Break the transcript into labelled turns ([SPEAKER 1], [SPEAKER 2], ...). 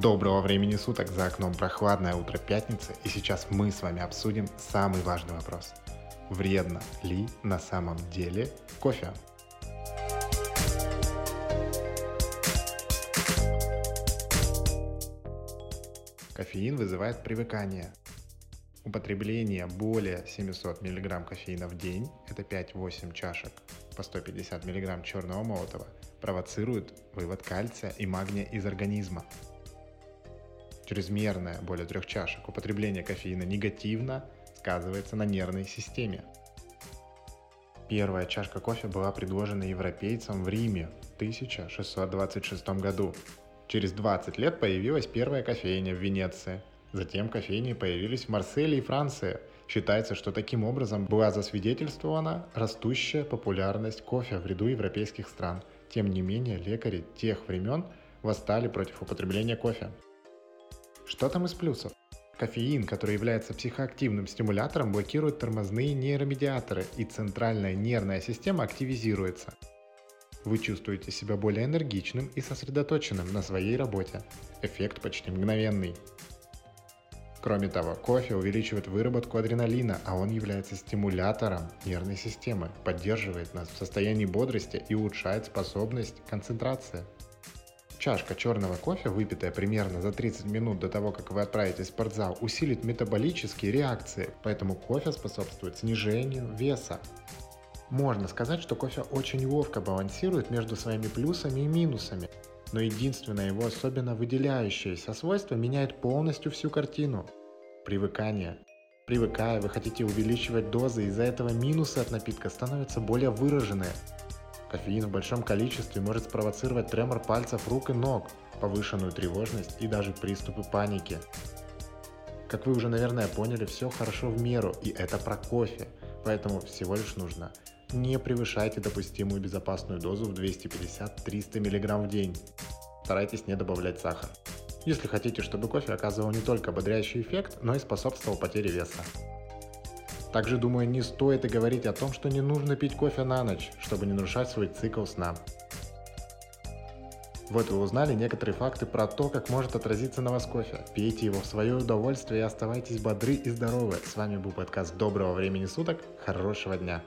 [SPEAKER 1] Доброго времени суток, за окном прохладное утро пятницы, и сейчас мы с вами обсудим самый важный вопрос. Вредно ли на самом деле кофе? Кофеин вызывает привыкание. Употребление более 700 мг кофеина в день, это 5-8 чашек по 150 мг черного молотого, провоцирует вывод кальция и магния из организма. Чрезмерное, более трех чашек, употребление кофеина негативно сказывается на нервной системе. Первая чашка кофе была предложена европейцам в Риме в 1626 году. Через 20 лет появилась первая кофейня в Венеции. Затем кофейни появились в Марселе и Франции. Считается, что таким образом была засвидетельствована растущая популярность кофе в ряду европейских стран. Тем не менее, лекари тех времен восстали против употребления кофе. Что там из плюсов? Кофеин, который является психоактивным стимулятором, блокирует тормозные нейромедиаторы, и центральная нервная система активизируется. Вы чувствуете себя более энергичным и сосредоточенным на своей работе. Эффект почти мгновенный. Кроме того, кофе увеличивает выработку адреналина, а он является стимулятором нервной системы, поддерживает нас в состоянии бодрости и улучшает способность концентрации. Чашка черного кофе, выпитая примерно за 30 минут до того, как вы отправитесь в спортзал, усилит метаболические реакции, поэтому кофе способствует снижению веса. Можно сказать, что кофе очень ловко балансирует между своими плюсами и минусами, но единственное его особенно выделяющееся свойство меняет полностью всю картину. Привыкание. Привыкая, вы хотите увеличивать дозы, из-за этого минусы от напитка становятся более выраженные – Кофеин в большом количестве может спровоцировать тремор пальцев рук и ног, повышенную тревожность и даже приступы паники. Как вы уже, наверное, поняли, все хорошо в меру, и это про кофе, поэтому всего лишь нужно не превышайте допустимую безопасную дозу в 250-300 мг в день. Старайтесь не добавлять сахар. Если хотите, чтобы кофе оказывал не только бодрящий эффект, но и способствовал потере веса. Также, думаю, не стоит и говорить о том, что не нужно пить кофе на ночь, чтобы не нарушать свой цикл сна. Вот вы узнали некоторые факты про то, как может отразиться на вас кофе. Пейте его в свое удовольствие и оставайтесь бодры и здоровы. С вами был подкаст Доброго времени суток. Хорошего дня.